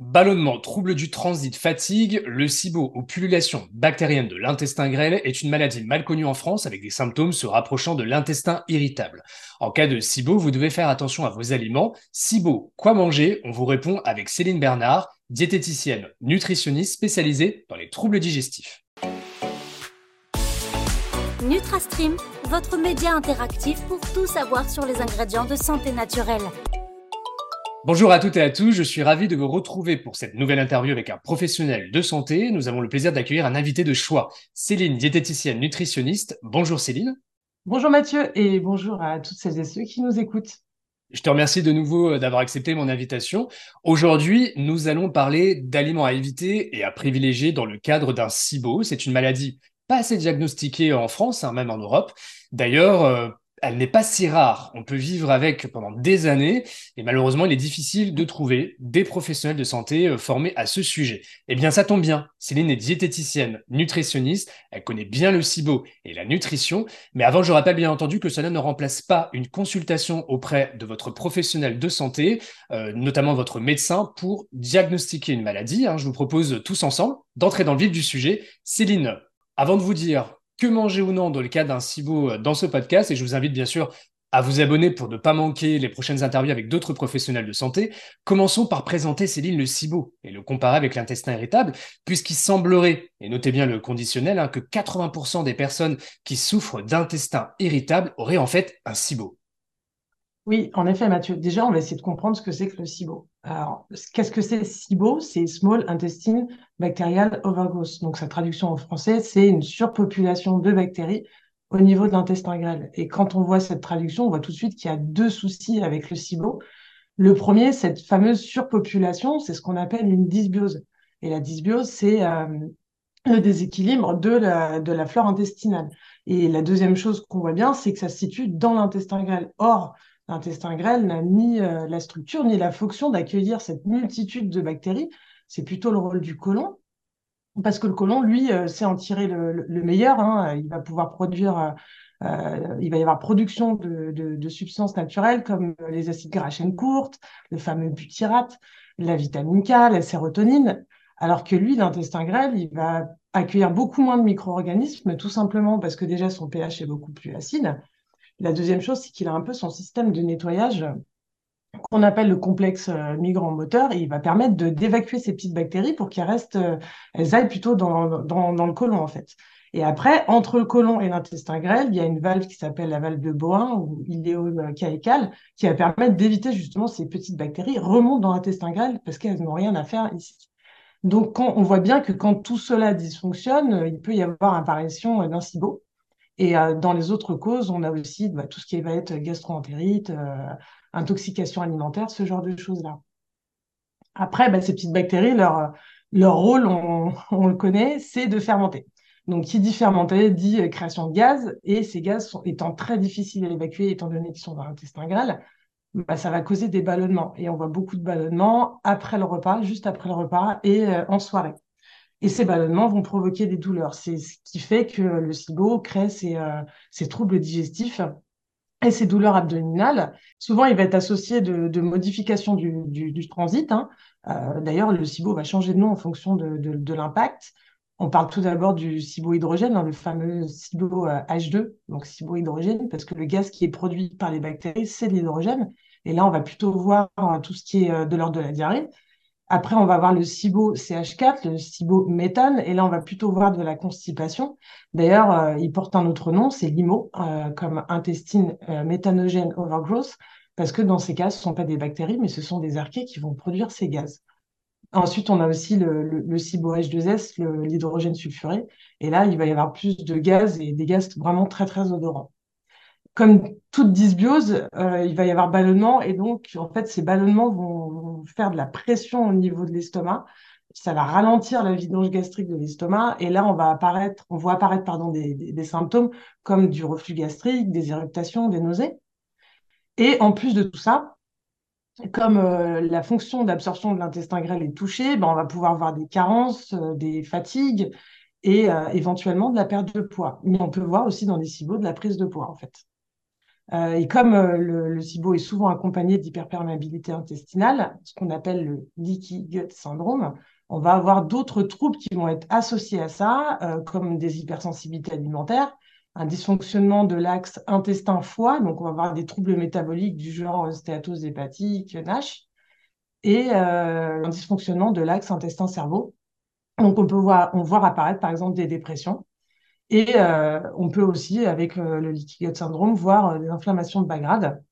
Ballonnement, trouble du transit, fatigue, le SIBO ou pullulation bactérienne de l'intestin grêle est une maladie mal connue en France avec des symptômes se rapprochant de l'intestin irritable. En cas de SIBO, vous devez faire attention à vos aliments. SIBO, quoi manger? On vous répond avec Céline Bernard, diététicienne, nutritionniste spécialisée dans les troubles digestifs. NutraStream, votre média interactif pour tout savoir sur les ingrédients de santé naturelle. Bonjour à toutes et à tous, je suis ravi de vous retrouver pour cette nouvelle interview avec un professionnel de santé. Nous avons le plaisir d'accueillir un invité de choix, Céline, diététicienne nutritionniste. Bonjour Céline. Bonjour Mathieu et bonjour à toutes celles et ceux qui nous écoutent. Je te remercie de nouveau euh, d'avoir accepté mon invitation. Aujourd'hui, nous allons parler d'aliments à éviter et à privilégier dans le cadre d'un SIBO. C'est une maladie pas assez diagnostiquée en France, hein, même en Europe. D'ailleurs, euh, elle n'est pas si rare. On peut vivre avec pendant des années et malheureusement, il est difficile de trouver des professionnels de santé euh, formés à ce sujet. Eh bien, ça tombe bien. Céline est diététicienne, nutritionniste. Elle connaît bien le SIBO et la nutrition. Mais avant, je rappelle bien entendu que cela ne remplace pas une consultation auprès de votre professionnel de santé, euh, notamment votre médecin, pour diagnostiquer une maladie. Hein. Je vous propose tous ensemble d'entrer dans le vif du sujet. Céline, avant de vous dire que manger ou non dans le cas d'un SIBO euh, dans ce podcast. Et je vous invite bien sûr à vous abonner pour ne pas manquer les prochaines interviews avec d'autres professionnels de santé. Commençons par présenter Céline le SIBO et le comparer avec l'intestin irritable, puisqu'il semblerait, et notez bien le conditionnel, hein, que 80% des personnes qui souffrent d'intestin irritable auraient en fait un SIBO. Oui, en effet, Mathieu. Déjà, on va essayer de comprendre ce que c'est que le SIBO. Alors, qu'est-ce que c'est SIBO? C'est Small Intestine Bacterial Overgrowth. Donc, sa traduction en français, c'est une surpopulation de bactéries au niveau de l'intestin grêle. Et quand on voit cette traduction, on voit tout de suite qu'il y a deux soucis avec le SIBO. Le premier, cette fameuse surpopulation, c'est ce qu'on appelle une dysbiose. Et la dysbiose, c'est euh, le déséquilibre de la, de la flore intestinale. Et la deuxième chose qu'on voit bien, c'est que ça se situe dans l'intestin grêle. Or, L'intestin grêle n'a ni euh, la structure ni la fonction d'accueillir cette multitude de bactéries. C'est plutôt le rôle du côlon, parce que le côlon, lui, euh, sait en tirer le, meilleur. Hein. Il va pouvoir produire, euh, il va y avoir production de, substances naturelles comme les acides gras à chaîne courte, le fameux butyrate, la vitamine K, la sérotonine, alors que lui, l'intestin grêle, il va accueillir beaucoup moins de micro-organismes, tout simplement parce que déjà son pH est beaucoup plus acide la deuxième chose, c'est qu'il a un peu son système de nettoyage qu'on appelle le complexe euh, migrant moteur il va permettre d'évacuer ces petites bactéries pour qu'elles restent, euh, elles aillent plutôt dans, le côlon en fait. Et après, entre le côlon et l'intestin grêle, il y a une valve qui s'appelle la valve de Bohin ou iléo-caïcale qui va permettre d'éviter justement ces petites bactéries remontent dans l'intestin grêle parce qu'elles n'ont rien à faire ici. Donc, on voit bien que quand tout cela dysfonctionne, il peut y avoir apparition d'un SIBO. Et euh, dans les autres causes, on a aussi bah, tout ce qui va être gastro-entérite, euh, intoxication alimentaire, ce genre de choses-là. Après, bah, ces petites bactéries, leur, leur rôle, on, le connaît, c'est de fermenter. Donc, qui dit fermenter dit euh, création de gaz, et ces gaz étant très difficiles à évacuer, étant donné qu'ils sont dans l'intestin grêle, bah, ça va causer des ballonnements. Et on voit beaucoup de ballonnements après le repas, juste après le repas et en soirée. Et ces ballonnements vont provoquer des douleurs. C'est ce qui fait que le SIBO crée ces, euh, troubles digestifs et ces douleurs abdominales. Souvent, il va être associé de, de modifications du, transit. Hein. Euh, D'ailleurs, le SIBO va changer de nom en fonction de, de, de l'impact. On parle tout d'abord du SIBO hydrogène, hein, le fameux SIBO H2, euh, donc SIBO hydrogène, parce que le gaz qui est produit par les bactéries, c'est l'hydrogène. Et là, on va plutôt voir tout ce qui est de l'ordre de la diarrhée. Après, on va voir le SIBO CH4, le SIBO méthane, et là, on va plutôt voir de la constipation. D'ailleurs, euh, il porte un autre nom, c'est l'IMO, euh, comme intestine euh, méthanogène overgrowth, parce que dans ces cas, ce ne sont pas des bactéries, mais ce sont des archées qui vont produire ces gaz. Ensuite, on a aussi le, le, SIBO H2S, l'hydrogène sulfuré, et là, il va y avoir plus de gaz et des gaz vraiment très, très odorants comme toute dysbiose, euh, il va y avoir ballonnement et donc en fait ces ballonnements vont, faire de la pression au niveau de l'estomac. Ça va ralentir la vidange gastrique de l'estomac et là on va apparaître, on voit apparaître pardon des, symptômes comme du reflux gastrique, des éruptations, des nausées. Et en plus de tout ça, comme euh, la fonction d'absorption de l'intestin grêle est touchée, ben, on va pouvoir avoir des carences, euh, des fatigues et éventuellement de la perte de poids. Mais on peut voir aussi dans les SIBO de la prise de poids en fait. Et comme le, le, SIBO est souvent accompagné d'hyperperméabilité intestinale, ce qu'on appelle le leaky gut syndrome, on va avoir d'autres troubles qui vont être associés à ça, comme des hypersensibilités alimentaires, un dysfonctionnement de l'axe intestin-foie, donc on va avoir des troubles métaboliques du genre stéatose hépatique, NASH, et euh, un dysfonctionnement de l'axe intestin-cerveau. Donc on peut voir, apparaître par exemple des dépressions. Et euh, on peut aussi, avec euh, le leaky syndrome, voir des inflammations de bas grade.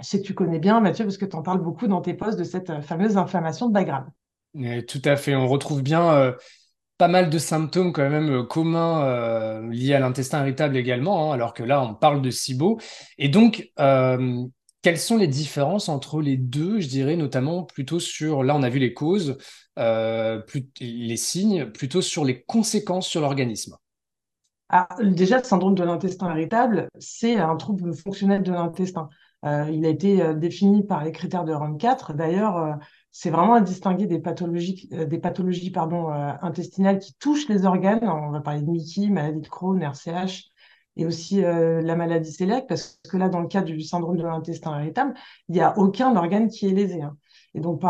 Je sais que tu connais bien, Mathieu, parce que tu en parles beaucoup dans tes posts de cette fameuse inflammation de bas grade. tout à fait. On retrouve bien pas mal de symptômes quand même euh, communs euh, liés à l'intestin irritable également, hein, alors que là, on parle de SIBO. Et donc, euh, quelles sont les différences entre les deux, je dirais, notamment plutôt sur, là, on a vu les causes, les signes, plutôt sur les conséquences sur l'organisme? Ah, Déjà, le syndrome de l'intestin irritable, c'est un trouble fonctionnel de l'intestin. il a été défini par les critères de ROM 4. D'ailleurs, c'est vraiment à distinguer des pathologies, euh, euh, intestinales qui touchent les organes. On va parler de Mickey, maladie de Crohn, RCH, et aussi euh, la maladie cœliaque, parce que là, dans le cas du syndrome de l'intestin irritable, il n'y a aucun organe qui est lésé. Hein. Et donc,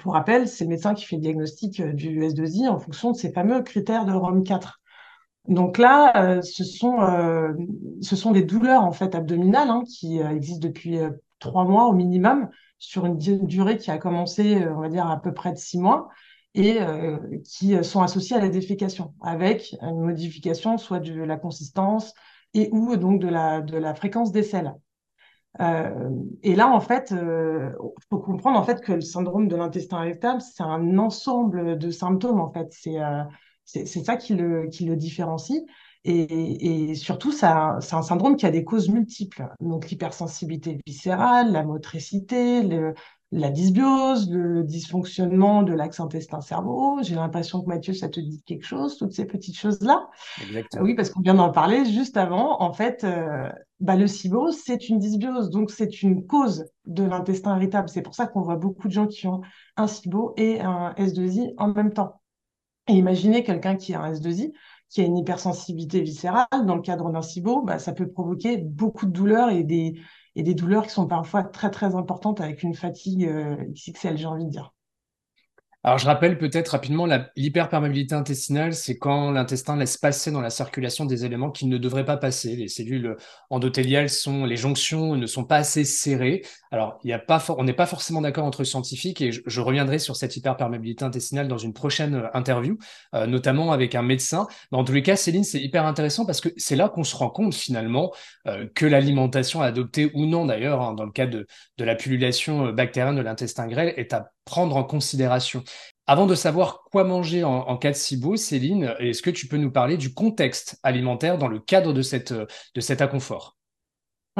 pour rappel, c'est le médecin qui fait le diagnostic du S2I en fonction de ces fameux critères de ROM4. Donc là, ce, sont, ce sont des douleurs en fait abdominales hein, qui existent depuis trois mois au minimum sur une durée qui a commencé, euh, on va dire, à peu près de six mois et euh, qui sont associés à la défécation, avec une modification soit de la consistance et ou donc de la, de la fréquence des selles. Euh, et là, en fait, il faut comprendre en fait que le syndrome de l'intestin irritable, c'est un ensemble de symptômes. En fait, c'est c'est ça qui le, qui le différencie. Et, surtout, c'est un, syndrome qui a des causes multiples. Donc, l'hypersensibilité viscérale, la motricité, la dysbiose, le dysfonctionnement de l'axe intestin-cerveau. J'ai l'impression que Mathieu, ça te dit quelque chose, toutes ces petites choses-là. Oui, parce qu'on vient d'en parler juste avant. En fait, euh, bah, le SIBO, c'est une dysbiose, donc c'est une cause de l'intestin irritable. C'est pour ça qu'on voit beaucoup de gens qui ont un SIBO et un S2I en même temps. Et imaginez quelqu'un qui a un S2I, qui a une hypersensibilité viscérale, dans le cadre d'un SIBO, bah, ça peut provoquer beaucoup de douleurs et des, et des douleurs qui sont parfois très très importantes avec une fatigue euh, XXL, j'ai envie de dire. Alors, je rappelle peut-être rapidement, l'hyperperméabilité intestinale, c'est quand l'intestin laisse passer dans la circulation des éléments qui ne devraient pas passer. Les cellules endothéliales sont, les jonctions ne sont pas assez serrées. Alors, il y a pas on n'est pas forcément d'accord entre scientifiques et je, reviendrai sur cette hyperperméabilité intestinale dans une prochaine euh, interview, euh, notamment avec un médecin. Mais en tous les cas, Céline, c'est hyper intéressant parce que c'est là qu'on se rend compte finalement euh, que l'alimentation adoptée ou non d'ailleurs, hein, dans le cas de, de la pullulation bactérienne de l'intestin grêle, est à prendre en considération. Avant de savoir quoi manger en, cas de SIBO, Céline, est-ce que tu peux nous parler du contexte alimentaire dans le cadre de, cette, de cet inconfort?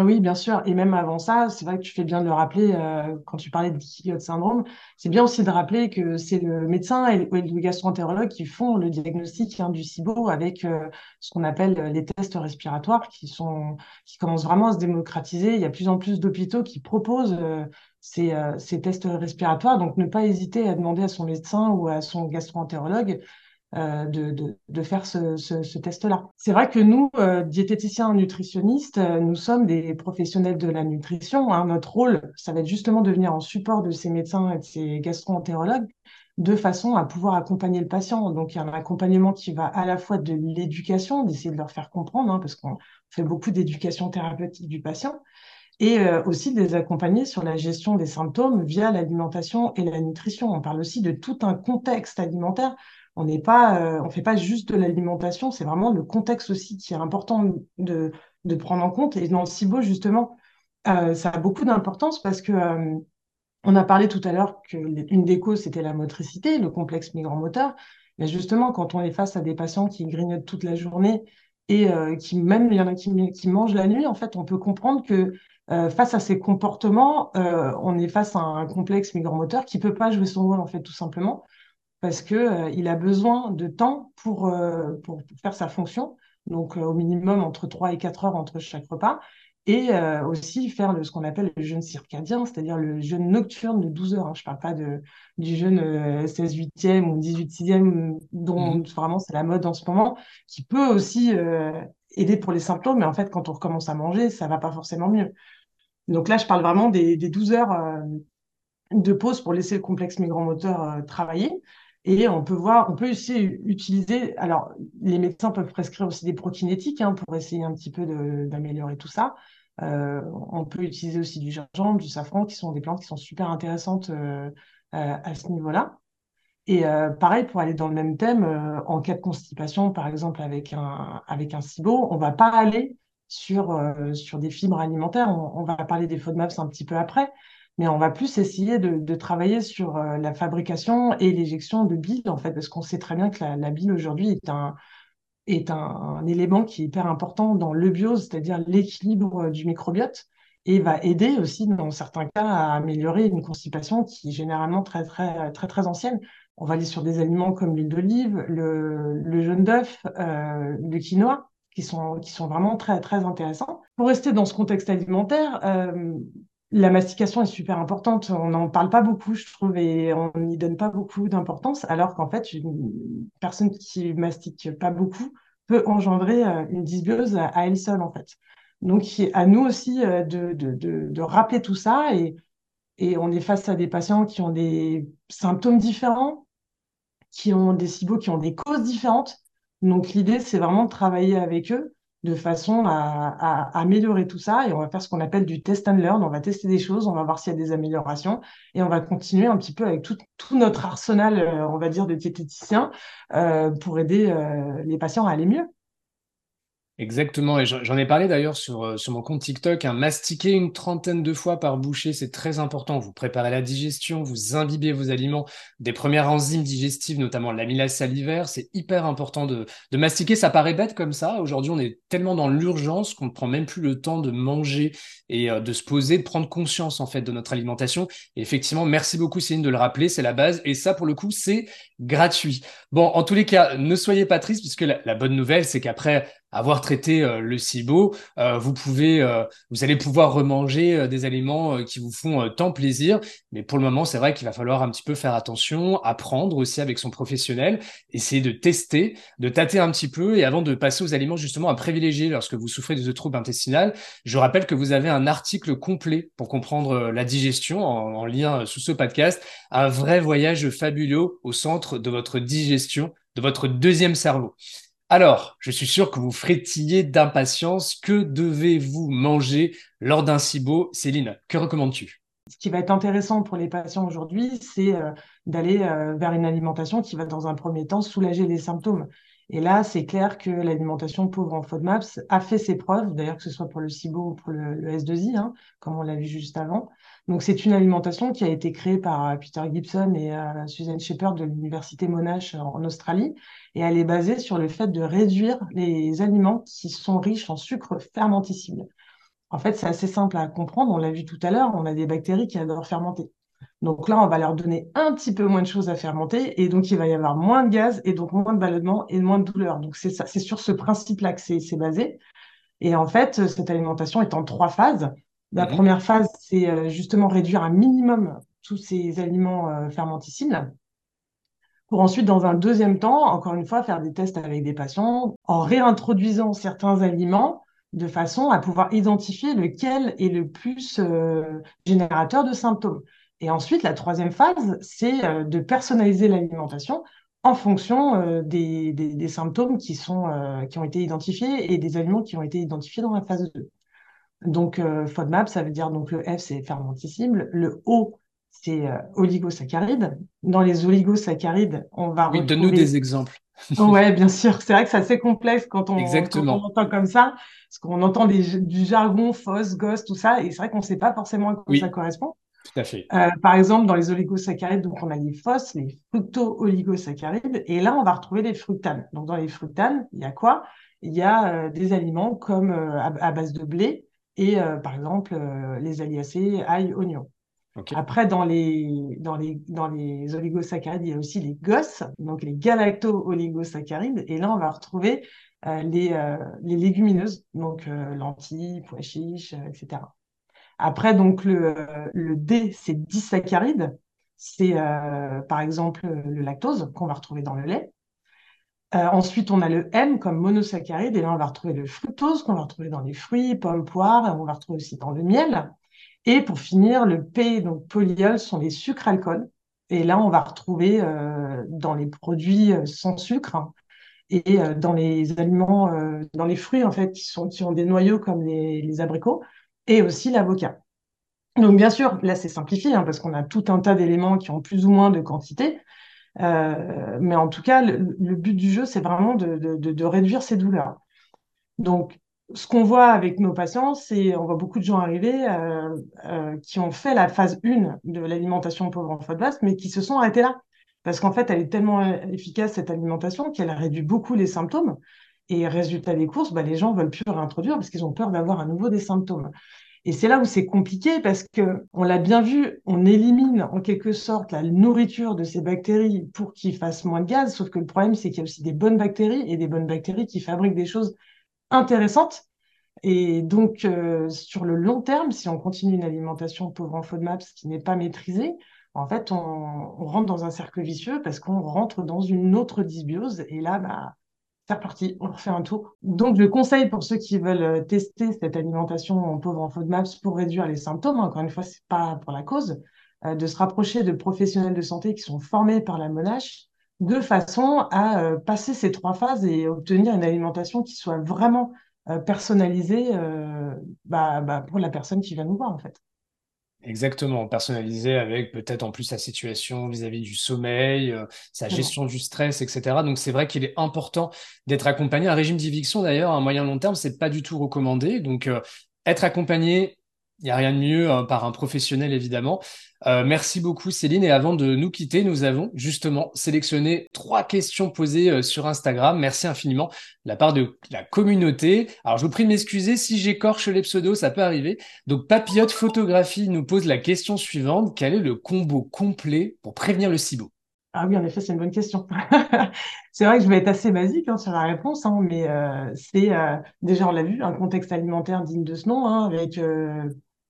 Oui, bien sûr. Et même avant ça, c'est vrai que tu fais bien de le rappeler euh, quand tu parlais de Kiot syndrome. C'est bien aussi de rappeler que c'est le médecin et le gastro-entérologue qui font le diagnostic hein, du SIBO avec euh, ce qu'on appelle les tests respiratoires qui sont qui commencent vraiment à se démocratiser. Il y a plus en plus d'hôpitaux qui proposent euh, ces, ces tests respiratoires. Donc, ne pas hésiter à demander à son médecin ou à son gastro-entérologue euh, de, faire ce, test-là. C'est vrai que nous, euh, diététiciens nutritionnistes, euh, nous sommes des professionnels de la nutrition. Hein. Notre rôle, ça va être justement de venir en support de ces médecins et de ces gastro-entérologues de façon à pouvoir accompagner le patient. Donc, il y a un accompagnement qui va à la fois de l'éducation, d'essayer de leur faire comprendre, hein, parce qu'on fait beaucoup d'éducation thérapeutique du patient, et aussi de les accompagner sur la gestion des symptômes via l'alimentation et la nutrition. On parle aussi de tout un contexte alimentaire on n'est pas, euh, on fait pas juste de l'alimentation, c'est vraiment le contexte aussi qui est important de, prendre en compte. Et dans le SIBO, justement, euh, ça a beaucoup d'importance parce que euh, on a parlé tout à l'heure que une des causes, c'était la motricité, le complexe migrain-moteur. Mais justement, quand on est face à des patients qui grignotent toute la journée et qui, même il y en a qui, mangent la nuit, en fait, on peut comprendre que face à ces comportements, on est face à un complexe migrain-moteur qui peut pas jouer son rôle, en fait, tout simplement parce qu'il euh, a besoin de temps pour, euh, pour, faire sa fonction, donc euh, au minimum entre 3 et 4 heures entre chaque repas, et aussi faire le, ce qu'on appelle le jeûne circadien, c'est-à-dire le jeûne nocturne de 12 heures. Hein. Je ne parle pas de, du jeûne 16 8e ou 18 6e, dont mmh vraiment c'est la mode en ce moment, qui peut aussi aider pour les symptômes, mais en fait, quand on recommence à manger, ça va pas forcément mieux. Donc là, je parle vraiment des, des 12 heures de pause pour laisser le complexe migramoteur travailler. Et on peut voir, on peut aussi utiliser, alors les médecins peuvent prescrire aussi des prokinétiques hein, pour essayer un petit peu d'améliorer tout ça. Euh, on peut utiliser aussi du gingembre, du safran, qui sont des plantes qui sont super intéressantes euh, à ce niveau-là. Et euh, pareil, pour aller dans le même thème, en cas de constipation, par exemple avec un, avec un SIBO, on va pas aller sur, sur des fibres alimentaires. On, on va parler des FODMAPs un petit peu après, mais on va plus essayer de, travailler sur euh, la fabrication et l'éjection de bile, en fait, parce qu'on sait très bien que la, bile aujourd'hui est un, est un, élément qui est hyper important dans l'eubiose, c'est-à-dire l'équilibre du microbiote, et va aider aussi, dans certains cas, à améliorer une constipation qui est généralement très, très, très, très ancienne. On va aller sur des aliments comme l'huile d'olive, le, le jaune d'œuf, euh, le quinoa, qui sont, qui sont vraiment très, très intéressants. Pour rester dans ce contexte alimentaire, euh, la mastication est super importante. On n'en parle pas beaucoup, je trouve, et on n'y donne pas beaucoup d'importance, alors qu'en fait, une personne qui mastique pas beaucoup peut engendrer euh, une dysbiose à elle seule, en fait. Donc, à nous aussi euh, de, de, rappeler tout ça, et, et on est face à des patients qui ont des symptômes différents, qui ont des SIBO, qui ont des causes différentes. Donc, l'idée, c'est vraiment de travailler avec eux de façon à, améliorer tout ça. Et on va faire ce qu'on appelle du test and learn. On va tester des choses, on va voir s'il y a des améliorations et on va continuer un petit peu avec tout, notre arsenal, euh, on va dire, de diététiciens euh, pour aider euh, les patients à aller mieux. Exactement, et j'en ai parlé d'ailleurs sur, euh, sur mon compte TikTok. Hein. Mastiquer une trentaine de fois par bouchée, c'est très important. Vous préparez la digestion, vous imbibez vos aliments des premières enzymes digestives, notamment l'amylase salivaire. C'est hyper important de, de mastiquer. Ça paraît bête comme ça. Aujourd'hui, on est tellement dans l'urgence qu'on ne prend même plus le temps de manger et euh, de se poser, de prendre conscience en fait de notre alimentation. Et effectivement, merci beaucoup Céline de le rappeler, c'est la base. Et ça, pour le coup, c'est gratuit. Bon, en tous les cas, ne soyez pas tristes puisque la bonne nouvelle, c'est qu'après avoir traité euh, le SIBO, euh, vous pouvez, euh, vous allez pouvoir remanger des aliments qui vous font tant plaisir. Mais pour le moment, c'est vrai qu'il va falloir un petit peu faire attention, apprendre aussi avec son professionnel, essayer de tester, de tâter un petit peu et avant de passer aux aliments justement à privilégier lorsque vous souffrez de troubles intestinales. Je rappelle que vous avez un article complet pour comprendre la digestion en lien sous ce podcast, un vrai voyage fabuleux au centre de votre digestion, de votre deuxième cerveau. Alors, je suis sûr que vous frétillez d'impatience. Que devez-vous manger lors d'un SIBO Céline, que recommandes-tu? Ce qui va être intéressant pour les patients aujourd'hui, c'est euh, d'aller euh, vers une alimentation qui va, dans un premier temps, soulager les symptômes. Et là, c'est clair que l'alimentation pauvre en FODMAPS a fait ses preuves, d'ailleurs que ce soit pour le SIBO ou pour le, S2I, hein, comme on l'a vu juste avant. Donc c'est une alimentation qui a été créée par euh, Peter Gibson et euh, Susan Shepherd de l'université Monash en Australie et elle est basée sur le fait de réduire les aliments qui sont riches en sucre fermenticible. En fait, c'est assez simple à comprendre, on l'a vu tout à l'heure, on a des bactéries qui adorent fermenter. Donc là, on va leur donner un petit peu moins de choses à fermenter et donc il va y avoir moins de gaz et donc moins de ballonnement et moins de douleur. Donc c'est c'est sur ce principe-là que c'est basé. Et en fait, cette alimentation est en trois phases. La mhm. première phase, c'est euh, justement réduire un minimum tous ces aliments euh, fermenticibles pour ensuite, dans un deuxième temps, encore une fois, faire des tests avec des patients en réintroduisant certains aliments de façon à pouvoir identifier lequel est le plus euh, générateur de symptômes. Et ensuite, la troisième phase, c'est de personnaliser l'alimentation en fonction des, des, symptômes qui, sont, qui ont été identifiés et des aliments qui ont été identifiés dans la phase 2. Donc, euh, FODMAP, ça veut dire donc le F, c'est fermenticible. Le O, c'est euh, oligosaccharide. Dans les oligosaccharides, on va oui, donne-nous des exemples. ouais, bien sûr. C'est vrai que c'est assez complexe quand on, entend comme ça, parce qu'on entend du jargon, FOS, GOS, tout ça, et c'est vrai qu'on ne sait pas forcément à quoi ça correspond. Tout à fait. Euh, par exemple, dans les oligosaccharides, donc on a les FOS, les fructo-oligosaccharides, et là, on va retrouver les fructanes. Donc, dans les fructanes, il y a quoi? Il y a des aliments comme à, base de blé, et euh, par exemple euh, les aliacées ail, oignon. Après, dans les, dans, les, dans les oligosaccharides, il y a aussi les GOS, donc les galacto-oligosaccharides. Et là, on va retrouver euh, les, les légumineuses, donc lentilles, pois chiches, etc. Après, donc le, le D, c'est disaccharides. C'est par exemple le lactose qu'on va retrouver dans le lait. Euh, ensuite, on a le M comme monosaccharide, et là, on va retrouver le fructose qu'on va retrouver dans les fruits, pommes, poires, on va retrouver aussi dans le miel. Et pour finir, le P, donc polyol, sont les sucres alcools. Et là, on va retrouver dans les produits sans sucre hein, et dans les aliments, dans les fruits en fait, qui, sont, ont des noyaux comme les, les abricots et aussi l'avocat. Donc bien sûr, là c'est simplifié hein, parce qu'on a tout un tas d'éléments qui ont plus ou moins de quantité, euh, mais en tout cas, le, but du jeu, c'est vraiment de, de, réduire ces douleurs. Donc, ce qu'on voit avec nos patients, c'est on voit beaucoup de gens arriver euh, euh, qui ont fait la phase 1 de l'alimentation pauvre en FODMAP, mais qui se sont arrêtés là. Parce qu'en fait, elle est tellement efficace, cette alimentation, qu'elle réduit beaucoup les symptômes. Et résultat des courses, bah, les gens veulent plus réintroduire parce qu'ils ont peur d'avoir à nouveau des symptômes. Et c'est là où c'est compliqué parce que on l'a bien vu, on élimine en quelque sorte la nourriture de ces bactéries pour qu'ils fassent moins de gaz. Sauf que le problème, c'est qu'il y a aussi des bonnes bactéries et des bonnes bactéries qui fabriquent des choses intéressantes. Et donc, euh, sur le long terme, si on continue une alimentation pauvre en FODMAPs qui n'est pas maîtrisée, en fait, on, on, rentre dans un cercle vicieux parce qu'on rentre dans une autre dysbiose. Et là, bah, c'est reparti, on refait un tour. Donc, je conseille pour ceux qui veulent euh, tester cette alimentation en pauvre en FODMAPS pour réduire les symptômes, encore une fois, c'est pas pour la cause, euh, de se rapprocher de professionnels de santé qui sont formés par la Monash de façon à euh, passer ces trois phases et obtenir une alimentation qui soit vraiment personnalisée bah, bah, pour la personne qui va nous voir, en fait. Exactement, personnalisé avec peut-être en plus sa situation vis-à-vis du sommeil, euh, sa gestion du stress, etc. Donc c'est vrai qu'il est important d'être accompagné. Un régime d'éviction d'ailleurs, à moyen long terme, c'est pas du tout recommandé. Donc euh, être accompagné il n'y a rien de mieux hein, par un professionnel, évidemment. Euh, merci beaucoup, Céline. Et avant de nous quitter, nous avons justement sélectionné trois questions posées euh, sur Instagram. Merci infiniment de la part de la communauté. Alors, je vous prie de m'excuser si j'écorche les pseudos, ça peut arriver. Donc, Papillote Photographie nous pose la question suivante. Quel est le combo complet pour prévenir le SIBO? Ah oui, en effet, c'est une bonne question. c'est vrai que je vais être assez basique hein, sur la réponse, hein, mais euh, c'est déjà, on l'a vu, un contexte alimentaire digne de ce nom, avec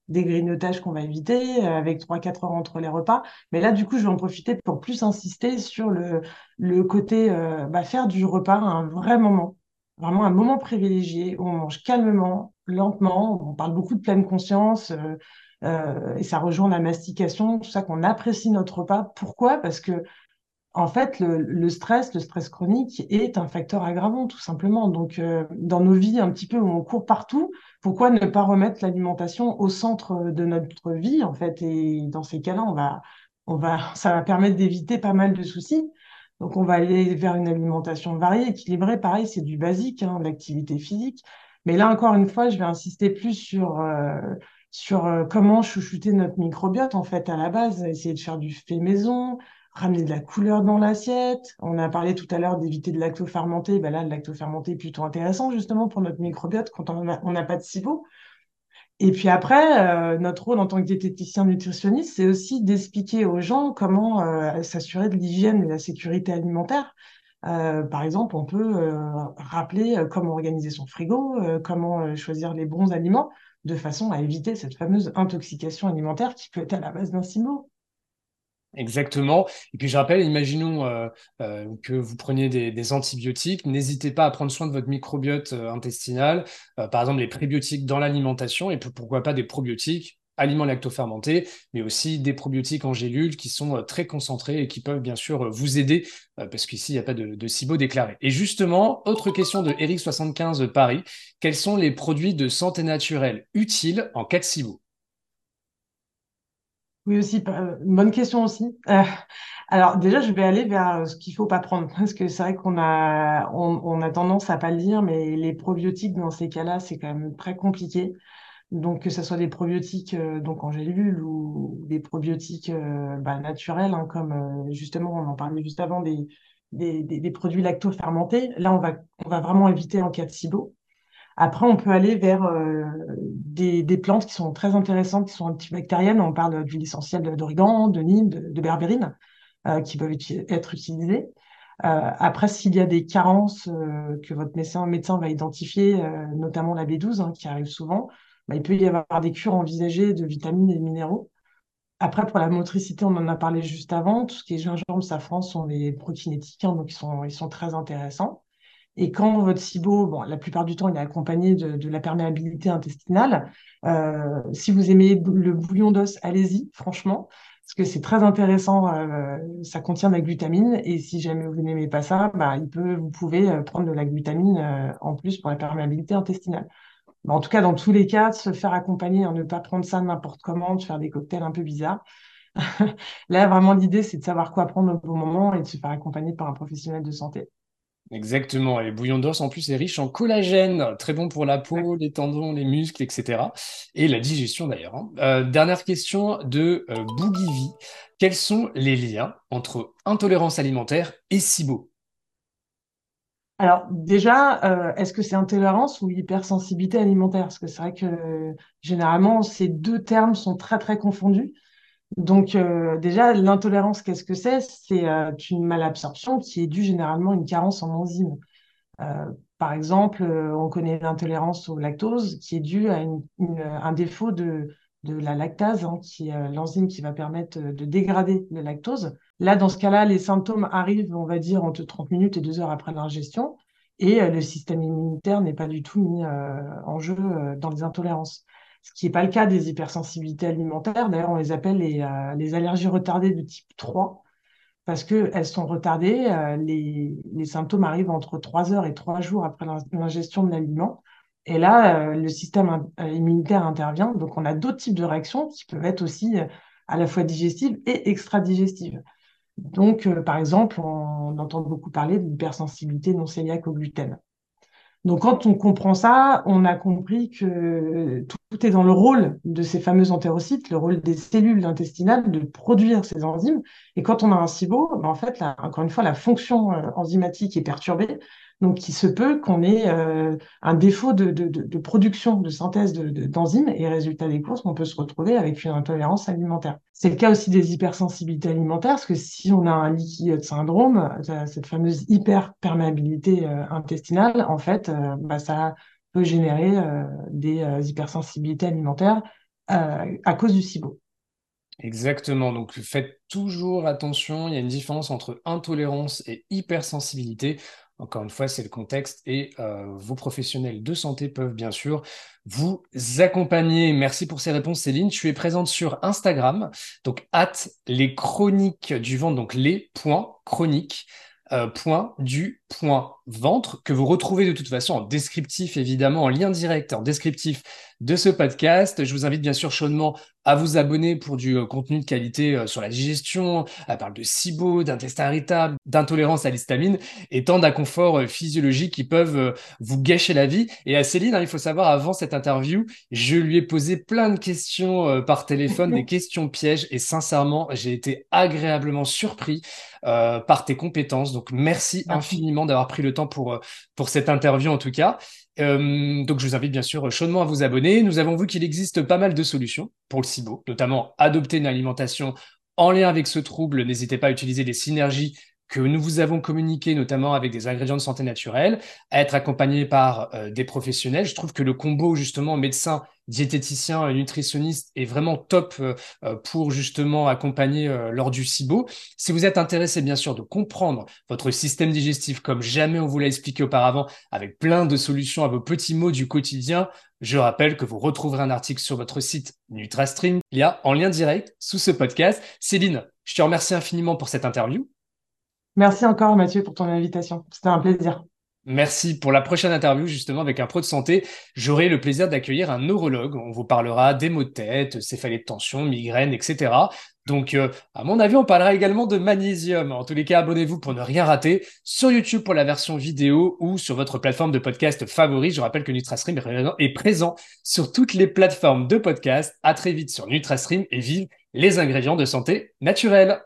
des grignotages qu'on va éviter, euh, avec 3-4 heures entre les repas. Mais là, du coup, je vais en profiter pour plus insister sur le, le côté euh, bah, faire du repas un vrai moment, vraiment un moment privilégié où on mange calmement, lentement, on parle beaucoup de pleine conscience. Euh, euh, et ça rejoint la mastication, tout ça qu'on apprécie notre repas. Pourquoi? Parce que en fait, le, stress, le stress chronique est un facteur aggravant, tout simplement. Donc, euh, dans nos vies un petit peu on court partout, pourquoi ne pas remettre l'alimentation au centre de notre vie, en fait? Et dans ces cas-là, on va, on va, ça va permettre d'éviter pas mal de soucis. Donc, on va aller vers une alimentation variée, équilibrée. Pareil, c'est du basique, hein, l'activité physique. Mais là, encore une fois, je vais insister plus sur euh, sur euh, comment chouchouter notre microbiote en fait à la base, essayer de faire du fait maison, ramener de la couleur dans l'assiette. On a parlé tout à l'heure d'éviter de lacto-fermenter. Ben là, le lacto-fermenté est plutôt intéressant justement pour notre microbiote quand on n'a pas de SIBO. Et puis après, euh, notre rôle en tant que diététicien nutritionniste, c'est aussi d'expliquer aux gens comment euh, s'assurer de l'hygiène et de la sécurité alimentaire. Euh, par exemple, on peut rappeler comment organiser son frigo, comment choisir les bons aliments, de façon à éviter cette fameuse intoxication alimentaire qui peut être à la base d'un SIBO. Exactement. Et puis je rappelle, imaginons euh, euh, que vous preniez des, antibiotiques, n'hésitez pas à prendre soin de votre microbiote euh, intestinal, par exemple les prébiotiques dans l'alimentation et pourquoi pas des probiotiques, aliments lactofermentés, mais aussi des probiotiques en gélules qui sont très concentrés et qui peuvent bien sûr vous aider parce qu'ici il n'y a pas de, de SIBO déclaré. Et justement, autre question de Eric75 Paris, quels sont les produits de santé naturelle utiles en cas de SIBO oui, aussi, une bonne question aussi. Euh, alors déjà, je vais aller vers euh, ce qu'il faut pas prendre, parce que c'est vrai qu'on a, on, a tendance à pas le dire, mais les probiotiques dans ces cas-là, c'est quand même très compliqué. Donc que ce soit des probiotiques euh, donc en gélule ou des probiotiques bah, naturels, hein, comme justement on en parlait juste avant des, des, des, produits lacto-fermentés. Là, on va, on va vraiment éviter en cas de SIBO. Après, on peut aller vers euh, des, plantes qui sont très intéressantes, qui sont antibactériennes. On parle d'huile essentielle d'origan, de nîmes, de, berbérine, euh, qui peuvent être utilisées. Euh, après, s'il y a des carences que votre médecin, va identifier, notamment la B12, hein, qui arrive souvent, bah, il peut y avoir des cures envisagées de vitamines et de minéraux. Après, pour la motricité, on en a parlé juste avant. Tout ce qui est gingembre, safran sont des prokinétiques, hein, donc ils sont très intéressants. Et quand votre SIBO, bon, la plupart du temps, il est accompagné de, la perméabilité intestinale. Euh, si vous aimez le bouillon d'os, allez-y, franchement, parce que c'est très intéressant. Euh, ça contient de la glutamine, et si jamais vous n'aimez pas ça, bah, il peut, vous pouvez euh, prendre de la glutamine en plus pour la perméabilité intestinale. en tout cas, dans tous les cas, se faire accompagner, hein, ne pas prendre ça n'importe comment, de faire des cocktails un peu bizarres. Là, vraiment, l'idée, c'est de savoir quoi prendre au bon moment et de se faire accompagner par un professionnel de santé. Exactement. Et le bouillon d'os, en plus, est riche en collagène, très bon pour la peau, les tendons, les muscles, etc. Et la digestion, d'ailleurs. Hein. Euh, dernière question de euh, Quels sont les liens entre intolérance alimentaire et SIBO? Alors déjà, euh, est-ce que c'est intolérance ou hypersensibilité alimentaire? Parce que c'est vrai que généralement, ces deux termes sont très très confondus. Donc euh, déjà, l'intolérance, qu'est-ce que c'est? C'est euh, une malabsorption qui est due généralement à une carence en enzymes. Euh, par exemple, on connaît l'intolérance au lactose qui est due à un défaut de, la lactase, hein, qui est l'enzyme qui va permettre de dégrader le lactose. Là, dans ce cas-là, les symptômes arrivent, on va dire, entre 30 minutes et 2 heures après l'ingestion, et le système immunitaire n'est pas du tout mis en jeu dans les intolérances ce qui n'est pas le cas des hypersensibilités alimentaires. D'ailleurs, on les appelle les, euh, allergies retardées de type 3 parce qu'elles sont retardées. Euh, les, symptômes arrivent entre 3 heures et 3 jours après l'ingestion de l'aliment. Et là, euh, le système immunitaire intervient. Donc, on a d'autres types de réactions qui peuvent être aussi à la fois digestives et extra-digestives. Donc, par exemple, on, on entend beaucoup parler de l'hypersensibilité non cœliaque au gluten. Donc, quand on comprend ça, on a compris que tout est dans le rôle de ces fameux entérocytes, le rôle des cellules intestinales de produire ces enzymes. Et quand on a un SIBO, ben en fait, encore une fois, la fonction euh, enzymatique est perturbée. Donc, il se peut qu'on ait euh, un défaut de, production, de synthèse d'enzymes, et résultat des courses, on peut se retrouver avec une intolérance alimentaire. C'est le cas aussi des hypersensibilités alimentaires, parce que si on a un leaky syndrome, euh, cette fameuse hyperperméabilité euh, intestinale, en fait, bah, ça peut générer des hypersensibilités alimentaires à cause du SIBO. Exactement, donc faites toujours attention, il y a une différence entre intolérance et hypersensibilité. Encore une fois, c'est le contexte et euh, vos professionnels de santé peuvent bien sûr vous accompagner. Merci pour ces réponses, Céline. Tu es présente sur Instagram, donc at les chroniques du ventre, donc les points chroniques. Euh, point du point ventre que vous retrouvez de toute façon en descriptif évidemment en lien direct en descriptif de ce podcast. Je vous invite bien sûr chaudement à vous abonner pour du euh, contenu de qualité euh, sur la digestion. Elle parle de SIBO, d'intestin irritable, d'intolérance à l'histamine et tant d'inconforts euh, physiologiques qui peuvent vous gâcher la vie. Et à Céline, hein, il faut savoir, avant cette interview, je lui ai posé plein de questions par téléphone, des questions pièges et sincèrement, j'ai été agréablement surpris par tes compétences. Donc merci infiniment d'avoir pris le temps pour, pour cette interview en tout cas. Euh, donc, je vous invite bien sûr chaudement à vous abonner. Nous avons vu qu'il existe pas mal de solutions pour le SIBO, notamment adopter une alimentation en lien avec ce trouble. N'hésitez pas à utiliser les synergies que nous vous avons communiquées, notamment avec des ingrédients de santé naturelle, à être accompagné par euh, des professionnels. Je trouve que le combo, justement, médecin diététicien, nutritionniste est vraiment top euh, euh, pour justement accompagner lors du SIBO. Si vous êtes intéressé bien sûr de comprendre votre système digestif comme jamais on vous l'a expliqué auparavant, avec plein de solutions à vos petits mots du quotidien, je rappelle que vous retrouverez un article sur votre site NutraStream. Il y a en lien direct sous ce podcast. Céline, je te remercie infiniment pour cette interview. Merci encore Mathieu pour ton invitation. C'était un plaisir. Merci. Pour la prochaine interview, justement, avec un pro de santé, j'aurai le plaisir d'accueillir un neurologue. On vous parlera des maux de tête, céphalée de tension, migraine, etc. Donc, euh, à mon avis, on parlera également de magnésium. En tous les cas, abonnez-vous pour ne rien rater sur YouTube pour la version vidéo ou sur votre plateforme de podcast favori. Je rappelle que NutraStream est présent sur toutes les plateformes de podcast. À très vite sur NutraStream et vive les ingrédients de santé naturelle.